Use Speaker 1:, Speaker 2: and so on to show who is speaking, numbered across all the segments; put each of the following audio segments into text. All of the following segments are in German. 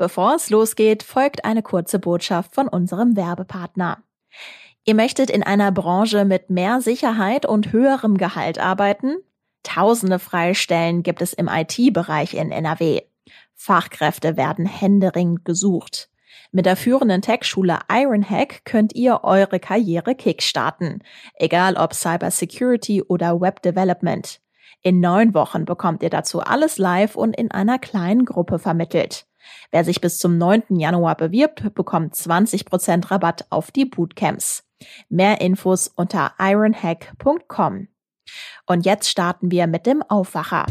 Speaker 1: Bevor es losgeht, folgt eine kurze Botschaft von unserem Werbepartner. Ihr möchtet in einer Branche mit mehr Sicherheit und höherem Gehalt arbeiten? Tausende Freistellen gibt es im IT-Bereich in NRW. Fachkräfte werden händeringend gesucht. Mit der führenden Tech-Schule Ironhack könnt ihr eure Karriere kickstarten, egal ob Cybersecurity oder Web Development. In neun Wochen bekommt ihr dazu alles live und in einer kleinen Gruppe vermittelt. Wer sich bis zum 9. Januar bewirbt, bekommt 20% Rabatt auf die Bootcamps. Mehr Infos unter ironhack.com. Und jetzt starten wir mit dem Aufwacher.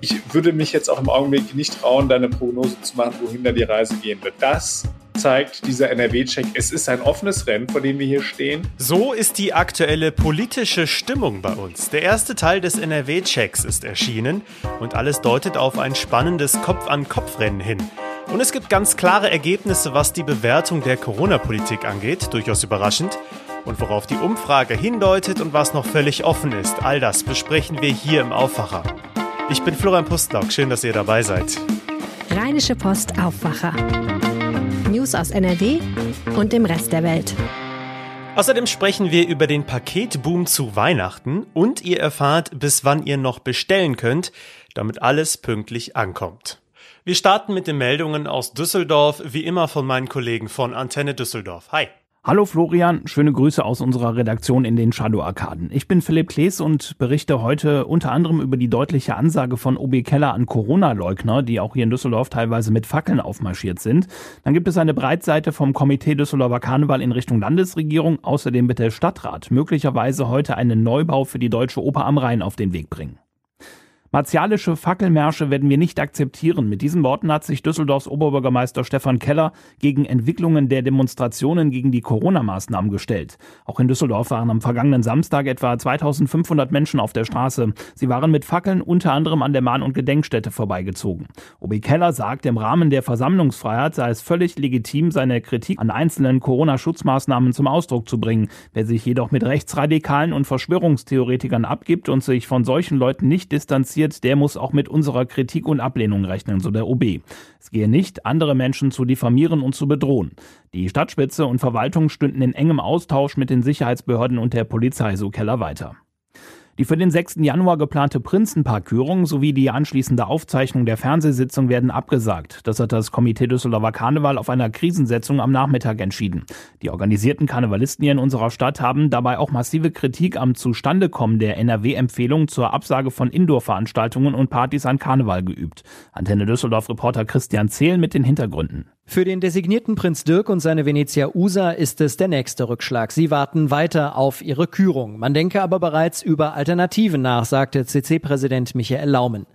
Speaker 2: Ich würde mich jetzt auch im Augenblick nicht trauen, da eine Prognose zu machen, wohin da die Reise gehen wird. Das zeigt dieser NRW-Check. Es ist ein offenes Rennen, vor dem wir hier stehen.
Speaker 3: So ist die aktuelle politische Stimmung bei uns. Der erste Teil des NRW-Checks ist erschienen und alles deutet auf ein spannendes Kopf-an-Kopf-Rennen hin. Und es gibt ganz klare Ergebnisse, was die Bewertung der Corona-Politik angeht, durchaus überraschend. Und worauf die Umfrage hindeutet und was noch völlig offen ist, all das besprechen wir hier im Aufwacher. Ich bin Florian Pustlauk, schön, dass ihr dabei seid.
Speaker 4: Rheinische Post Aufwacher. News aus NRW und dem Rest der Welt.
Speaker 3: Außerdem sprechen wir über den Paketboom zu Weihnachten und ihr erfahrt, bis wann ihr noch bestellen könnt, damit alles pünktlich ankommt. Wir starten mit den Meldungen aus Düsseldorf, wie immer von meinen Kollegen von Antenne Düsseldorf. Hi.
Speaker 5: Hallo Florian, schöne Grüße aus unserer Redaktion in den Shadow-Arkaden. Ich bin Philipp Klees und berichte heute unter anderem über die deutliche Ansage von OB Keller an Corona-Leugner, die auch hier in Düsseldorf teilweise mit Fackeln aufmarschiert sind. Dann gibt es eine Breitseite vom Komitee Düsseldorfer Karneval in Richtung Landesregierung. Außerdem wird der Stadtrat möglicherweise heute einen Neubau für die Deutsche Oper am Rhein auf den Weg bringen. Martialische Fackelmärsche werden wir nicht akzeptieren. Mit diesen Worten hat sich Düsseldorfs Oberbürgermeister Stefan Keller gegen Entwicklungen der Demonstrationen gegen die Corona-Maßnahmen gestellt. Auch in Düsseldorf waren am vergangenen Samstag etwa 2500 Menschen auf der Straße. Sie waren mit Fackeln unter anderem an der Mahn- und Gedenkstätte vorbeigezogen. OB Keller sagt, im Rahmen der Versammlungsfreiheit sei es völlig legitim, seine Kritik an einzelnen Corona-Schutzmaßnahmen zum Ausdruck zu bringen. Wer sich jedoch mit Rechtsradikalen und Verschwörungstheoretikern abgibt und sich von solchen Leuten nicht distanziert, passiert, der muss auch mit unserer Kritik und Ablehnung rechnen, so der OB. Es gehe nicht, andere Menschen zu diffamieren und zu bedrohen. Die Stadtspitze und Verwaltung stünden in engem Austausch mit den Sicherheitsbehörden und der Polizei, so Keller weiter. Die für den 6. Januar geplante Prinzenparkührung sowie die anschließende Aufzeichnung der Fernsehsitzung werden abgesagt. Das hat das Komitee Düsseldorfer Karneval auf einer Krisensetzung am Nachmittag entschieden. Die organisierten Karnevalisten hier in unserer Stadt haben dabei auch massive Kritik am Zustandekommen der NRW-Empfehlung zur Absage von Indoor-Veranstaltungen und Partys an Karneval geübt. Antenne Düsseldorf-Reporter Christian Zehl mit den Hintergründen.
Speaker 6: Für den designierten Prinz Dirk und seine Venezia USA ist es der nächste Rückschlag. Sie warten weiter auf ihre Kürung. Man denke aber bereits über Alternativen nach, sagte CC-Präsident Michael Laumen.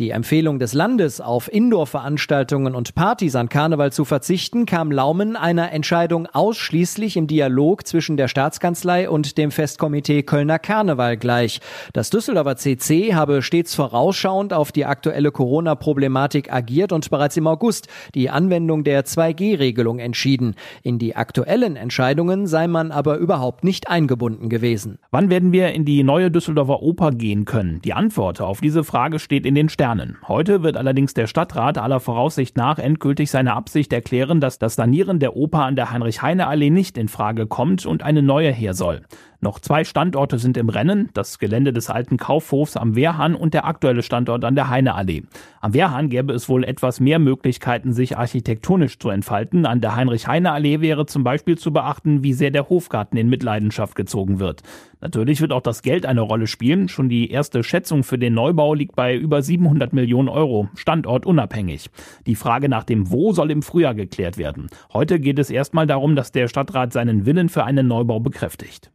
Speaker 6: Die Empfehlung des Landes, auf Indoor-Veranstaltungen und Partys an Karneval zu verzichten, kam Laumen einer Entscheidung ausschließlich im Dialog zwischen der Staatskanzlei und dem Festkomitee Kölner Karneval gleich. Das Düsseldorfer CC habe stets vorausschauend auf die aktuelle Corona-Problematik agiert und bereits im August die Anwendung der 2G-Regelung entschieden. In die aktuellen Entscheidungen sei man aber überhaupt nicht eingebunden gewesen.
Speaker 5: Wann werden wir in die neue Düsseldorfer Oper gehen können? Die Antwort auf diese Frage steht in den Sternen. Heute wird allerdings der Stadtrat aller Voraussicht nach endgültig seine Absicht erklären, dass das Sanieren der Oper an der Heinrich-Heine-Allee nicht in Frage kommt und eine neue her soll. Noch zwei Standorte sind im Rennen, das Gelände des alten Kaufhofs am Wehrhahn und der aktuelle Standort an der Heineallee. Am Wehrhahn gäbe es wohl etwas mehr Möglichkeiten, sich architektonisch zu entfalten. An der Heinrich-Heine-Allee wäre zum Beispiel zu beachten, wie sehr der Hofgarten in Mitleidenschaft gezogen wird. Natürlich wird auch das Geld eine Rolle spielen. Schon die erste Schätzung für den Neubau liegt bei über 700 Millionen Euro, standortunabhängig. Die Frage nach dem Wo soll im Frühjahr geklärt werden. Heute geht es erstmal darum, dass der Stadtrat seinen Willen für einen Neubau bekräftigt.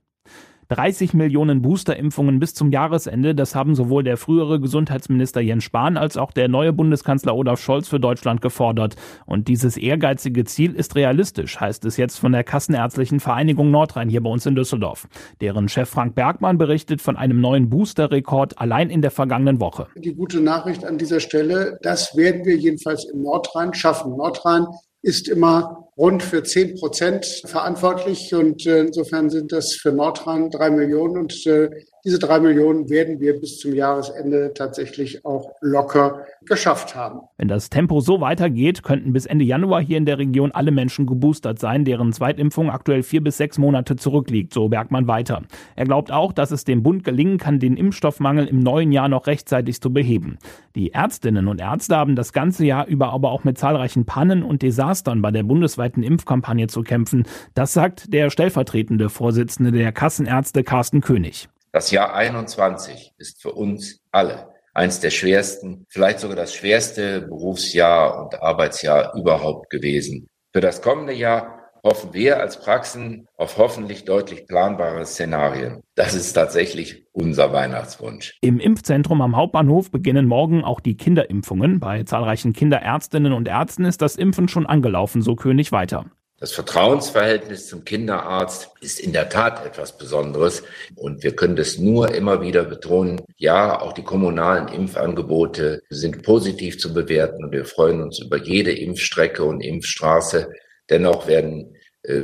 Speaker 5: 30 Millionen Boosterimpfungen bis zum Jahresende. Das haben sowohl der frühere Gesundheitsminister Jens Spahn als auch der neue Bundeskanzler Olaf Scholz für Deutschland gefordert. Und dieses ehrgeizige Ziel ist realistisch, heißt es jetzt von der Kassenärztlichen Vereinigung Nordrhein hier bei uns in Düsseldorf. Deren Chef Frank Bergmann berichtet von einem neuen Boosterrekord allein in der vergangenen Woche.
Speaker 7: Die gute Nachricht an dieser Stelle, das werden wir jedenfalls in Nordrhein schaffen. Nordrhein ist immer rund für zehn Prozent verantwortlich. Und äh, insofern sind das für Nordrhein drei Millionen. Und äh, diese drei Millionen werden wir bis zum Jahresende tatsächlich auch locker geschafft haben.
Speaker 5: Wenn das Tempo so weitergeht, könnten bis Ende Januar hier in der Region alle Menschen geboostert sein, deren Zweitimpfung aktuell vier bis sechs Monate zurückliegt, so Bergmann weiter. Er glaubt auch, dass es dem Bund gelingen kann, den Impfstoffmangel im neuen Jahr noch rechtzeitig zu beheben. Die Ärztinnen und Ärzte haben das ganze Jahr über aber auch mit zahlreichen Pannen und Desastern bei der bundesweiten Impfkampagne zu kämpfen. Das sagt der stellvertretende Vorsitzende der Kassenärzte Carsten König.
Speaker 8: Das Jahr 21 ist für uns alle eins der schwersten, vielleicht sogar das schwerste Berufsjahr und Arbeitsjahr überhaupt gewesen. Für das kommende Jahr hoffen wir als Praxen auf hoffentlich deutlich planbare Szenarien. Das ist tatsächlich unser Weihnachtswunsch.
Speaker 5: Im Impfzentrum am Hauptbahnhof beginnen morgen auch die Kinderimpfungen. Bei zahlreichen Kinderärztinnen und Ärzten ist das Impfen schon angelaufen, so König weiter.
Speaker 8: Das Vertrauensverhältnis zum Kinderarzt ist in der Tat etwas Besonderes und wir können das nur immer wieder betonen. Ja, auch die kommunalen Impfangebote sind positiv zu bewerten und wir freuen uns über jede Impfstrecke und Impfstraße. Dennoch werden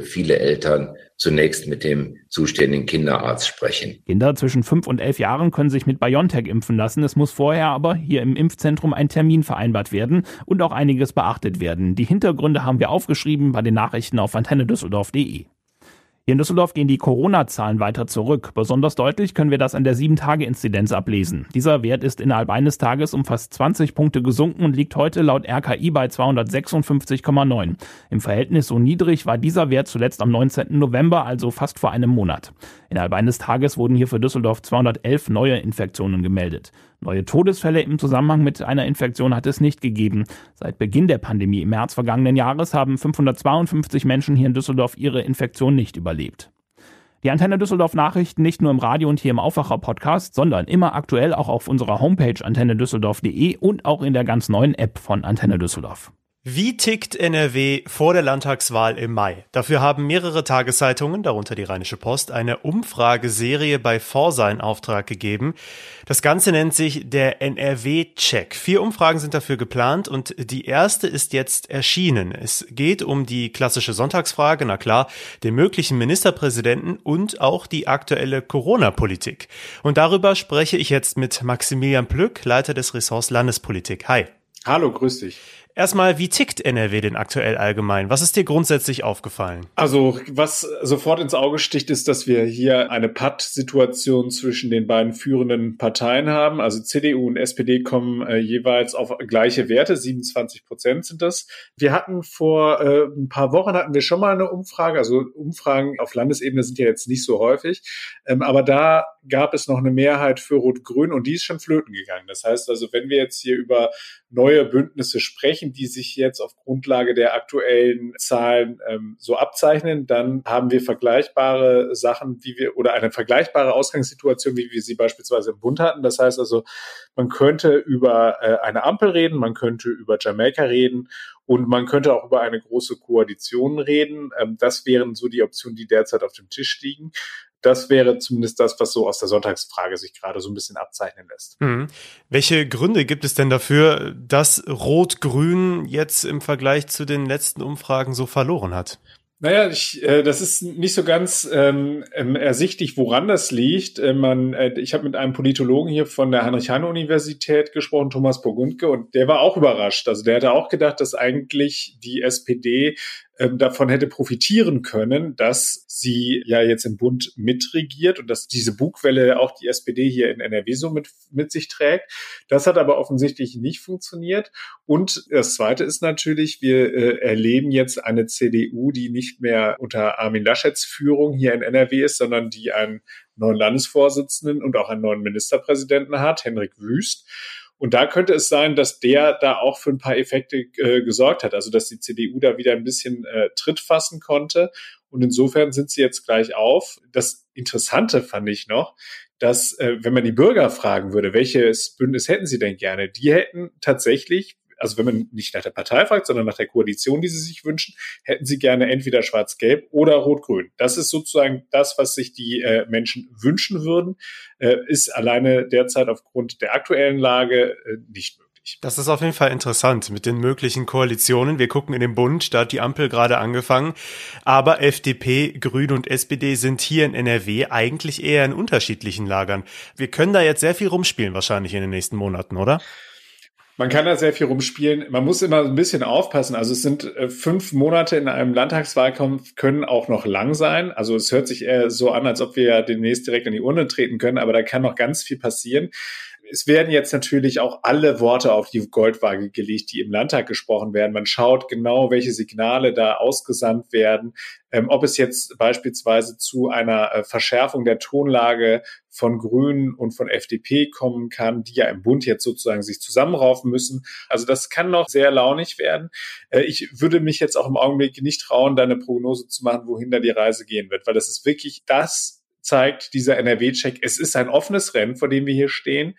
Speaker 8: viele Eltern zunächst mit dem zuständigen Kinderarzt sprechen.
Speaker 5: Kinder zwischen fünf und elf Jahren können sich mit BioNTech impfen lassen. Es muss vorher aber hier im Impfzentrum ein Termin vereinbart werden und auch einiges beachtet werden. Die Hintergründe haben wir aufgeschrieben bei den Nachrichten auf antennedüsseldorf.de. Hier in Düsseldorf gehen die Corona-Zahlen weiter zurück. Besonders deutlich können wir das an der 7-Tage-Inzidenz ablesen. Dieser Wert ist innerhalb eines Tages um fast 20 Punkte gesunken und liegt heute laut RKI bei 256,9. Im Verhältnis so niedrig war dieser Wert zuletzt am 19. November, also fast vor einem Monat. Innerhalb eines Tages wurden hier für Düsseldorf 211 neue Infektionen gemeldet. Neue Todesfälle im Zusammenhang mit einer Infektion hat es nicht gegeben. Seit Beginn der Pandemie im März vergangenen Jahres haben 552 Menschen hier in Düsseldorf ihre Infektion nicht überlebt. Die Antenne Düsseldorf Nachrichten nicht nur im Radio und hier im Aufwacher Podcast, sondern immer aktuell auch auf unserer Homepage antennedüsseldorf.de und auch in der ganz neuen App von Antenne Düsseldorf.
Speaker 3: Wie tickt NRW vor der Landtagswahl im Mai? Dafür haben mehrere Tageszeitungen, darunter die Rheinische Post, eine Umfrageserie bei Forsa in Auftrag gegeben. Das Ganze nennt sich der NRW-Check. Vier Umfragen sind dafür geplant und die erste ist jetzt erschienen. Es geht um die klassische Sonntagsfrage, na klar, den möglichen Ministerpräsidenten und auch die aktuelle Corona-Politik. Und darüber spreche ich jetzt mit Maximilian Plück, Leiter des Ressorts Landespolitik. Hi.
Speaker 2: Hallo, grüß dich.
Speaker 3: Erstmal, wie tickt NRW denn aktuell allgemein? Was ist dir grundsätzlich aufgefallen?
Speaker 2: Also, was sofort ins Auge sticht, ist, dass wir hier eine Patt-Situation zwischen den beiden führenden Parteien haben. Also CDU und SPD kommen äh, jeweils auf gleiche Werte, 27 Prozent sind das. Wir hatten vor äh, ein paar Wochen hatten wir schon mal eine Umfrage. Also Umfragen auf Landesebene sind ja jetzt nicht so häufig, ähm, aber da gab es noch eine Mehrheit für Rot-Grün und die ist schon flöten gegangen. Das heißt also, wenn wir jetzt hier über neue Bündnisse sprechen, die sich jetzt auf Grundlage der aktuellen Zahlen ähm, so abzeichnen, dann haben wir vergleichbare Sachen, wie wir oder eine vergleichbare Ausgangssituation, wie wir sie beispielsweise im Bund hatten. Das heißt also, man könnte über äh, eine Ampel reden, man könnte über Jamaika reden und man könnte auch über eine große Koalition reden. Ähm, das wären so die Optionen, die derzeit auf dem Tisch liegen das wäre zumindest das, was so aus der Sonntagsfrage sich gerade so ein bisschen abzeichnen lässt.
Speaker 3: Mhm. Welche Gründe gibt es denn dafür, dass Rot-Grün jetzt im Vergleich zu den letzten Umfragen so verloren hat?
Speaker 2: Naja, ich, äh, das ist nicht so ganz ähm, ähm, ersichtlich, woran das liegt. Äh, man, äh, ich habe mit einem Politologen hier von der Heinrich-Heine-Universität gesprochen, Thomas Burgundke, und der war auch überrascht. Also der hatte auch gedacht, dass eigentlich die SPD ähm, davon hätte profitieren können, dass sie ja jetzt im Bund mitregiert und dass diese Bugwelle auch die SPD hier in NRW so mit, mit sich trägt. Das hat aber offensichtlich nicht funktioniert. Und das Zweite ist natürlich, wir äh, erleben jetzt eine CDU, die nicht mehr unter Armin Laschets Führung hier in NRW ist, sondern die einen neuen Landesvorsitzenden und auch einen neuen Ministerpräsidenten hat, Henrik Wüst. Und da könnte es sein, dass der da auch für ein paar Effekte äh, gesorgt hat, also dass die CDU da wieder ein bisschen äh, Tritt fassen konnte. Und insofern sind sie jetzt gleich auf. Das Interessante fand ich noch, dass, äh, wenn man die Bürger fragen würde, welches Bündnis hätten sie denn gerne, die hätten tatsächlich also wenn man nicht nach der Partei fragt, sondern nach der Koalition, die sie sich wünschen, hätten sie gerne entweder schwarz-gelb oder rot-grün. Das ist sozusagen das, was sich die äh, Menschen wünschen würden, äh, ist alleine derzeit aufgrund der aktuellen Lage äh, nicht möglich.
Speaker 3: Das ist auf jeden Fall interessant mit den möglichen Koalitionen. Wir gucken in den Bund, da hat die Ampel gerade angefangen. Aber FDP, Grüne und SPD sind hier in NRW eigentlich eher in unterschiedlichen Lagern. Wir können da jetzt sehr viel rumspielen wahrscheinlich in den nächsten Monaten, oder?
Speaker 2: Man kann da sehr viel rumspielen. Man muss immer ein bisschen aufpassen. Also es sind äh, fünf Monate in einem Landtagswahlkampf können auch noch lang sein. Also es hört sich eher so an, als ob wir ja demnächst direkt in die Urne treten können, aber da kann noch ganz viel passieren es werden jetzt natürlich auch alle Worte auf die Goldwaage gelegt, die im Landtag gesprochen werden. Man schaut genau, welche Signale da ausgesandt werden, ähm, ob es jetzt beispielsweise zu einer äh, Verschärfung der Tonlage von Grünen und von FDP kommen kann, die ja im Bund jetzt sozusagen sich zusammenraufen müssen. Also das kann noch sehr launig werden. Äh, ich würde mich jetzt auch im Augenblick nicht trauen, da eine Prognose zu machen, wohin da die Reise gehen wird, weil das ist wirklich das zeigt dieser NRW-Check, es ist ein offenes Rennen, vor dem wir hier stehen.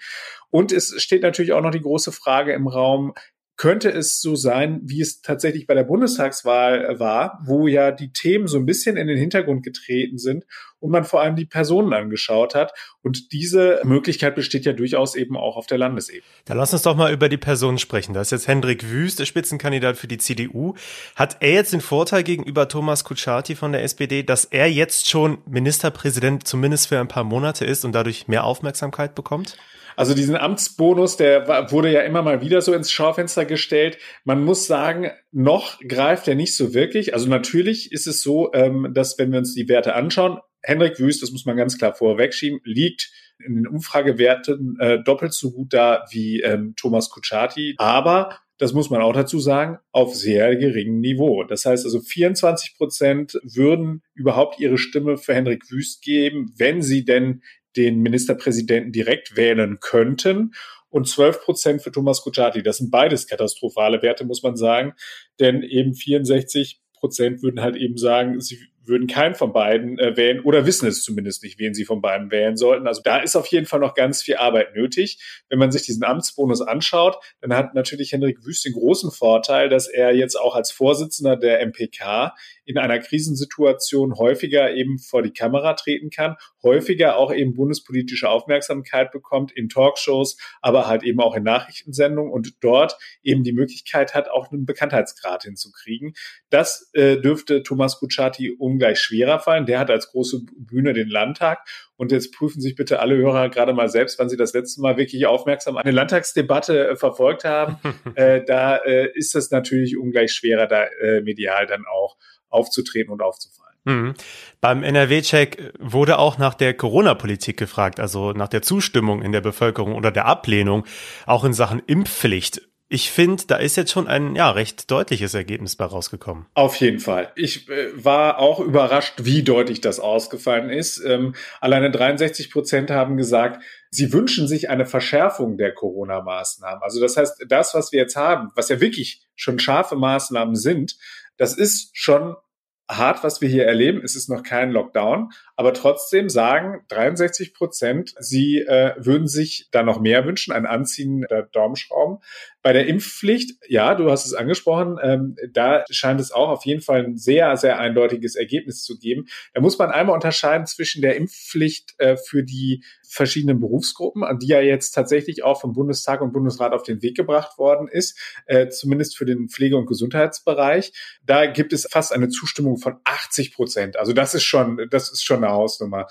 Speaker 2: Und es steht natürlich auch noch die große Frage im Raum, könnte es so sein, wie es tatsächlich bei der Bundestagswahl war, wo ja die Themen so ein bisschen in den Hintergrund getreten sind und man vor allem die Personen angeschaut hat. Und diese Möglichkeit besteht ja durchaus eben auch auf der Landesebene.
Speaker 3: Dann lass uns doch mal über die Personen sprechen. Da ist jetzt Hendrik Wüst, der Spitzenkandidat für die CDU. Hat er jetzt den Vorteil gegenüber Thomas Kutschaty von der SPD, dass er jetzt schon Ministerpräsident zumindest für ein paar Monate ist und dadurch mehr Aufmerksamkeit bekommt?
Speaker 2: Also diesen Amtsbonus, der wurde ja immer mal wieder so ins Schaufenster gestellt. Man muss sagen, noch greift er nicht so wirklich. Also natürlich ist es so, ähm, dass wenn wir uns die Werte anschauen, Henrik Wüst, das muss man ganz klar vorwegschieben, liegt in den Umfragewerten äh, doppelt so gut da wie ähm, Thomas Kutschaty. Aber das muss man auch dazu sagen, auf sehr geringem Niveau. Das heißt also 24 Prozent würden überhaupt ihre Stimme für Henrik Wüst geben, wenn sie denn den Ministerpräsidenten direkt wählen könnten und 12 Prozent für Thomas Kutschaty. Das sind beides katastrophale Werte, muss man sagen, denn eben 64 Prozent würden halt eben sagen, sie würden keinen von beiden äh, wählen oder wissen es zumindest nicht, wen sie von beiden wählen sollten. Also da ist auf jeden Fall noch ganz viel Arbeit nötig. Wenn man sich diesen Amtsbonus anschaut, dann hat natürlich Henrik Wüst den großen Vorteil, dass er jetzt auch als Vorsitzender der MPK in einer Krisensituation häufiger eben vor die Kamera treten kann, häufiger auch eben bundespolitische Aufmerksamkeit bekommt in Talkshows, aber halt eben auch in Nachrichtensendungen und dort eben die Möglichkeit hat, auch einen Bekanntheitsgrad hinzukriegen. Das äh, dürfte Thomas Kutschaty ungleich schwerer fallen. Der hat als große Bühne den Landtag. Und jetzt prüfen sich bitte alle Hörer gerade mal selbst, wann sie das letzte Mal wirklich aufmerksam eine Landtagsdebatte äh, verfolgt haben. äh, da äh, ist es natürlich ungleich schwerer, da äh, medial dann auch aufzutreten und aufzufallen.
Speaker 3: Mhm. Beim NRW-Check wurde auch nach der Corona-Politik gefragt, also nach der Zustimmung in der Bevölkerung oder der Ablehnung, auch in Sachen Impfpflicht. Ich finde, da ist jetzt schon ein ja recht deutliches Ergebnis bei rausgekommen.
Speaker 2: Auf jeden Fall. Ich äh, war auch überrascht, wie deutlich das ausgefallen ist. Ähm, alleine 63 Prozent haben gesagt, sie wünschen sich eine Verschärfung der Corona-Maßnahmen. Also das heißt, das, was wir jetzt haben, was ja wirklich schon scharfe Maßnahmen sind, das ist schon hart, was wir hier erleben. Es ist noch kein Lockdown, aber trotzdem sagen 63 Prozent, sie äh, würden sich da noch mehr wünschen, ein Anziehen der Daumenschrauben. Bei der Impfpflicht, ja, du hast es angesprochen, ähm, da scheint es auch auf jeden Fall ein sehr, sehr eindeutiges Ergebnis zu geben. Da muss man einmal unterscheiden zwischen der Impfpflicht äh, für die verschiedenen Berufsgruppen, die ja jetzt tatsächlich auch vom Bundestag und Bundesrat auf den Weg gebracht worden ist, äh, zumindest für den Pflege- und Gesundheitsbereich. Da gibt es fast eine Zustimmung von 80 Prozent. Also das ist schon, das ist schon eine Hausnummer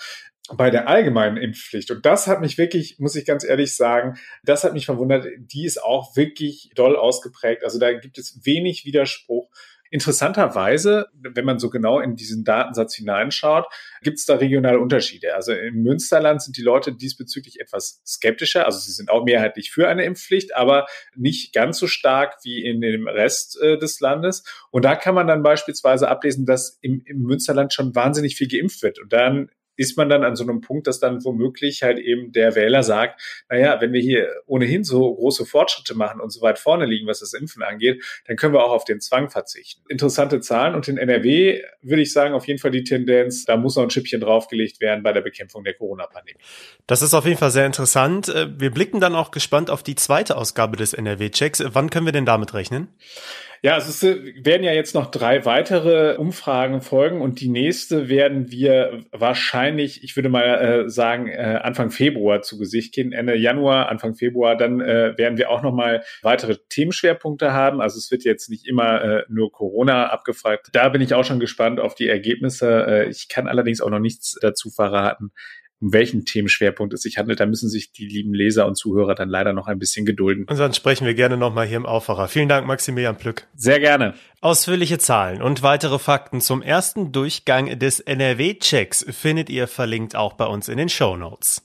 Speaker 2: bei der allgemeinen Impfpflicht. Und das hat mich wirklich, muss ich ganz ehrlich sagen, das hat mich verwundert. Die ist auch wirklich doll ausgeprägt. Also da gibt es wenig Widerspruch. Interessanterweise, wenn man so genau in diesen Datensatz hineinschaut, gibt es da regionale Unterschiede. Also im Münsterland sind die Leute diesbezüglich etwas skeptischer. Also sie sind auch mehrheitlich für eine Impfpflicht, aber nicht ganz so stark wie in dem Rest äh, des Landes. Und da kann man dann beispielsweise ablesen, dass im, im Münsterland schon wahnsinnig viel geimpft wird. Und dann ist man dann an so einem Punkt, dass dann womöglich halt eben der Wähler sagt, naja, wenn wir hier ohnehin so große Fortschritte machen und so weit vorne liegen, was das Impfen angeht, dann können wir auch auf den Zwang verzichten. Interessante Zahlen und in NRW würde ich sagen, auf jeden Fall die Tendenz, da muss noch ein Schippchen draufgelegt werden bei der Bekämpfung der Corona-Pandemie.
Speaker 3: Das ist auf jeden Fall sehr interessant. Wir blicken dann auch gespannt auf die zweite Ausgabe des NRW-Checks. Wann können wir denn damit rechnen?
Speaker 2: Ja, es werden ja jetzt noch drei weitere Umfragen folgen und die nächste werden wir wahrscheinlich, ich würde mal äh, sagen, äh, Anfang Februar zu Gesicht gehen, Ende Januar, Anfang Februar. Dann äh, werden wir auch noch mal weitere Themenschwerpunkte haben. Also es wird jetzt nicht immer äh, nur Corona abgefragt. Da bin ich auch schon gespannt auf die Ergebnisse. Äh, ich kann allerdings auch noch nichts dazu verraten um welchen Themenschwerpunkt es sich handelt. Da müssen sich die lieben Leser und Zuhörer dann leider noch ein bisschen gedulden.
Speaker 3: Und dann sprechen wir gerne nochmal hier im Aufwacher. Vielen Dank, Maximilian Plück.
Speaker 2: Sehr gerne.
Speaker 3: Ausführliche Zahlen und weitere Fakten zum ersten Durchgang des NRW-Checks findet ihr verlinkt auch bei uns in den Show Notes.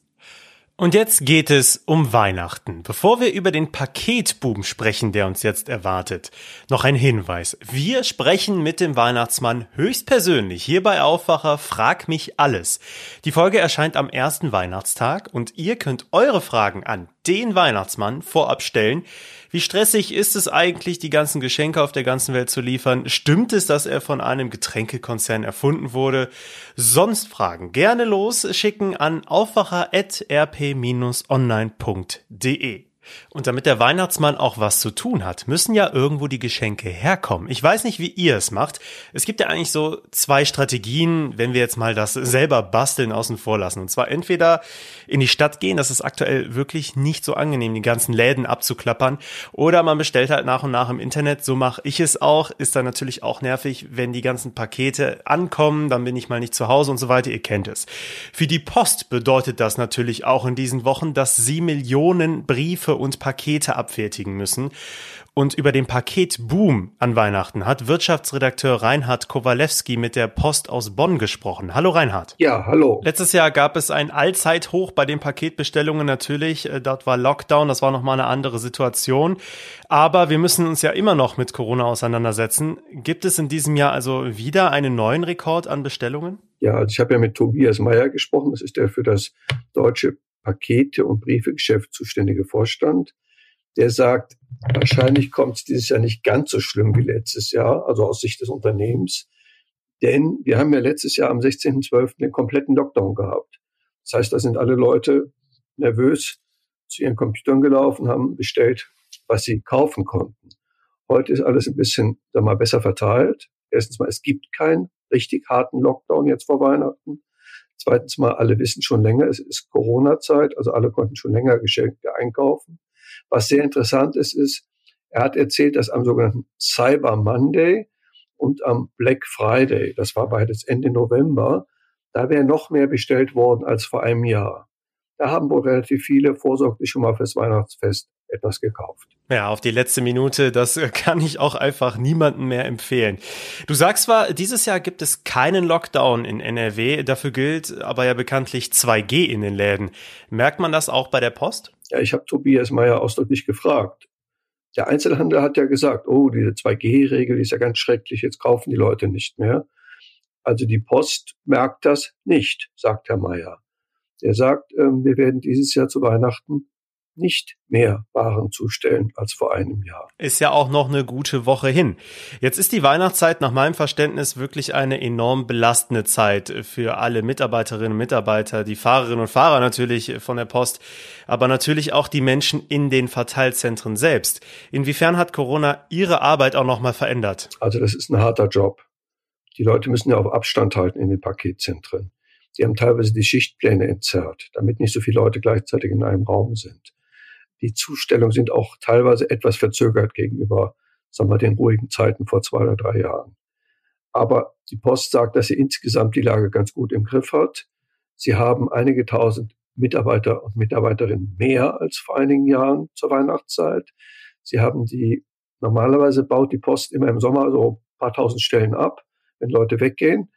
Speaker 3: Und jetzt geht es um Weihnachten. Bevor wir über den Paketboom sprechen, der uns jetzt erwartet, noch ein Hinweis. Wir sprechen mit dem Weihnachtsmann höchstpersönlich hier bei Aufwacher Frag mich alles. Die Folge erscheint am ersten Weihnachtstag und ihr könnt eure Fragen an den Weihnachtsmann vorab stellen. Wie stressig ist es eigentlich, die ganzen Geschenke auf der ganzen Welt zu liefern? Stimmt es, dass er von einem Getränkekonzern erfunden wurde? Sonst Fragen gerne los schicken an aufwacher.rp-online.de. Und damit der Weihnachtsmann auch was zu tun hat, müssen ja irgendwo die Geschenke herkommen. Ich weiß nicht, wie ihr es macht. Es gibt ja eigentlich so zwei Strategien, wenn wir jetzt mal das selber basteln außen vor lassen. Und zwar entweder in die Stadt gehen, das ist aktuell wirklich nicht so angenehm, die ganzen Läden abzuklappern. Oder man bestellt halt nach und nach im Internet. So mache ich es auch. Ist dann natürlich auch nervig, wenn die ganzen Pakete ankommen, dann bin ich mal nicht zu Hause und so weiter. Ihr kennt es. Für die Post bedeutet das natürlich auch in diesen Wochen, dass sie Millionen Briefe und Pakete abfertigen müssen. Und über den Paketboom an Weihnachten hat Wirtschaftsredakteur Reinhard Kowalewski mit der Post aus Bonn gesprochen. Hallo Reinhard.
Speaker 9: Ja, hallo.
Speaker 3: Letztes Jahr gab es ein Allzeithoch bei den Paketbestellungen natürlich. Äh, dort war Lockdown, das war nochmal eine andere Situation. Aber wir müssen uns ja immer noch mit Corona auseinandersetzen. Gibt es in diesem Jahr also wieder einen neuen Rekord an Bestellungen?
Speaker 9: Ja, also ich habe ja mit Tobias Meyer gesprochen. Das ist der für das deutsche Pakete- und Briefegeschäft zuständige Vorstand, der sagt, wahrscheinlich kommt es dieses Jahr nicht ganz so schlimm wie letztes Jahr, also aus Sicht des Unternehmens. Denn wir haben ja letztes Jahr am 16.12. den kompletten Lockdown gehabt. Das heißt, da sind alle Leute nervös zu ihren Computern gelaufen, haben bestellt, was sie kaufen konnten. Heute ist alles ein bisschen sag mal, besser verteilt. Erstens mal, es gibt keinen richtig harten Lockdown jetzt vor Weihnachten. Zweitens mal, alle wissen schon länger, es ist Corona-Zeit, also alle konnten schon länger Geschenke einkaufen. Was sehr interessant ist, ist, er hat erzählt, dass am sogenannten Cyber Monday und am Black Friday, das war beides Ende November, da wäre noch mehr bestellt worden als vor einem Jahr. Da haben wohl relativ viele vorsorglich schon mal fürs Weihnachtsfest etwas gekauft.
Speaker 3: Ja, auf die letzte Minute, das kann ich auch einfach niemandem mehr empfehlen. Du sagst zwar, dieses Jahr gibt es keinen Lockdown in NRW, dafür gilt aber ja bekanntlich 2G in den Läden. Merkt man das auch bei der Post?
Speaker 9: Ja, ich habe Tobias Meyer ausdrücklich gefragt. Der Einzelhandel hat ja gesagt, oh, diese 2G-Regel ist ja ganz schrecklich, jetzt kaufen die Leute nicht mehr. Also die Post merkt das nicht, sagt Herr Meyer. Er sagt, ähm, wir werden dieses Jahr zu Weihnachten nicht mehr Waren zustellen als vor einem Jahr.
Speaker 3: Ist ja auch noch eine gute Woche hin. Jetzt ist die Weihnachtszeit nach meinem Verständnis wirklich eine enorm belastende Zeit für alle Mitarbeiterinnen und Mitarbeiter, die Fahrerinnen und Fahrer natürlich von der Post, aber natürlich auch die Menschen in den Verteilzentren selbst. Inwiefern hat Corona Ihre Arbeit auch nochmal verändert?
Speaker 9: Also das ist ein harter Job. Die Leute müssen ja auf Abstand halten in den Paketzentren. Die haben teilweise die Schichtpläne entzerrt, damit nicht so viele Leute gleichzeitig in einem Raum sind die Zustellungen sind auch teilweise etwas verzögert gegenüber, sagen wir, den ruhigen Zeiten vor zwei oder drei Jahren. Aber die Post sagt, dass sie insgesamt die Lage ganz gut im Griff hat. Sie haben einige tausend Mitarbeiter und Mitarbeiterinnen mehr als vor einigen Jahren zur Weihnachtszeit. Sie haben die, normalerweise baut die Post immer im Sommer so ein paar tausend Stellen ab, wenn Leute weggehen.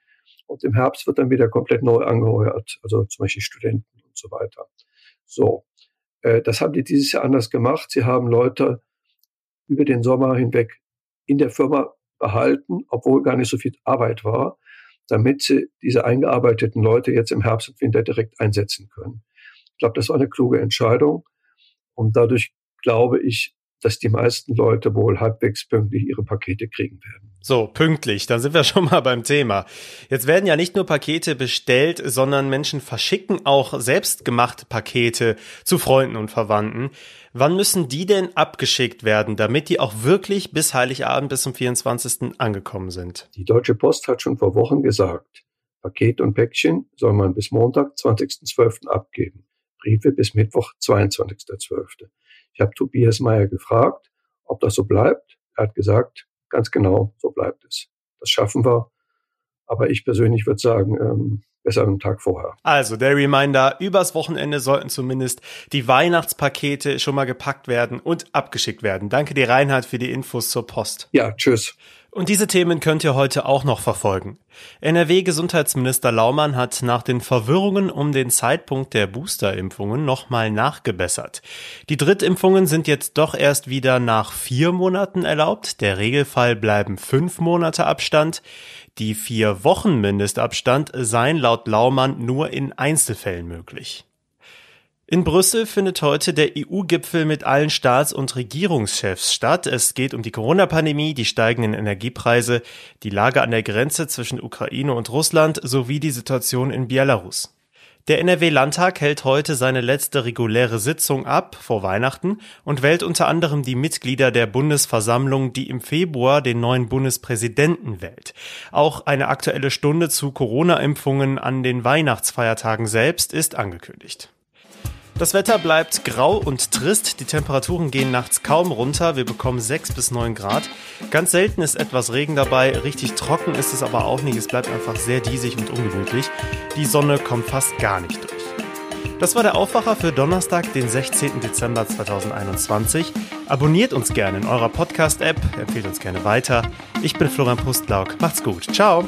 Speaker 9: Und im Herbst wird dann wieder komplett neu angeheuert, also zum Beispiel Studenten und so weiter. So. Äh, das haben die dieses Jahr anders gemacht. Sie haben Leute über den Sommer hinweg in der Firma behalten, obwohl gar nicht so viel Arbeit war, damit sie diese eingearbeiteten Leute jetzt im Herbst und Winter direkt einsetzen können. Ich glaube, das war eine kluge Entscheidung. Und dadurch glaube ich, dass die meisten Leute wohl halbwegs pünktlich ihre Pakete kriegen werden.
Speaker 3: So, pünktlich, dann sind wir schon mal beim Thema. Jetzt werden ja nicht nur Pakete bestellt, sondern Menschen verschicken auch selbstgemachte Pakete zu Freunden und Verwandten. Wann müssen die denn abgeschickt werden, damit die auch wirklich bis Heiligabend bis zum 24. angekommen sind?
Speaker 9: Die Deutsche Post hat schon vor Wochen gesagt, Paket und Päckchen soll man bis Montag, 20.12. abgeben. Briefe bis Mittwoch, 22.12. Ich habe Tobias Meyer gefragt, ob das so bleibt. Er hat gesagt, ganz genau, so bleibt es. Das schaffen wir. Aber ich persönlich würde sagen, ähm, besser einen Tag vorher.
Speaker 3: Also der Reminder, übers Wochenende sollten zumindest die Weihnachtspakete schon mal gepackt werden und abgeschickt werden. Danke dir, Reinhard, für die Infos zur Post.
Speaker 9: Ja, tschüss.
Speaker 3: Und diese Themen könnt ihr heute auch noch verfolgen. NRW-Gesundheitsminister Laumann hat nach den Verwirrungen um den Zeitpunkt der Boosterimpfungen nochmal nachgebessert. Die Drittimpfungen sind jetzt doch erst wieder nach vier Monaten erlaubt. Der Regelfall bleiben fünf Monate Abstand. Die vier Wochen Mindestabstand seien laut Laumann nur in Einzelfällen möglich. In Brüssel findet heute der EU-Gipfel mit allen Staats- und Regierungschefs statt. Es geht um die Corona-Pandemie, die steigenden Energiepreise, die Lage an der Grenze zwischen Ukraine und Russland sowie die Situation in Belarus. Der NRW-Landtag hält heute seine letzte reguläre Sitzung ab vor Weihnachten und wählt unter anderem die Mitglieder der Bundesversammlung, die im Februar den neuen Bundespräsidenten wählt. Auch eine aktuelle Stunde zu Corona-Impfungen an den Weihnachtsfeiertagen selbst ist angekündigt. Das Wetter bleibt grau und trist. Die Temperaturen gehen nachts kaum runter. Wir bekommen 6 bis 9 Grad. Ganz selten ist etwas Regen dabei. Richtig trocken ist es aber auch nicht. Es bleibt einfach sehr diesig und ungemütlich. Die Sonne kommt fast gar nicht durch. Das war der Aufwacher für Donnerstag, den 16. Dezember 2021. Abonniert uns gerne in eurer Podcast-App, empfehlt uns gerne weiter. Ich bin Florian Pustlauk. Macht's gut. Ciao.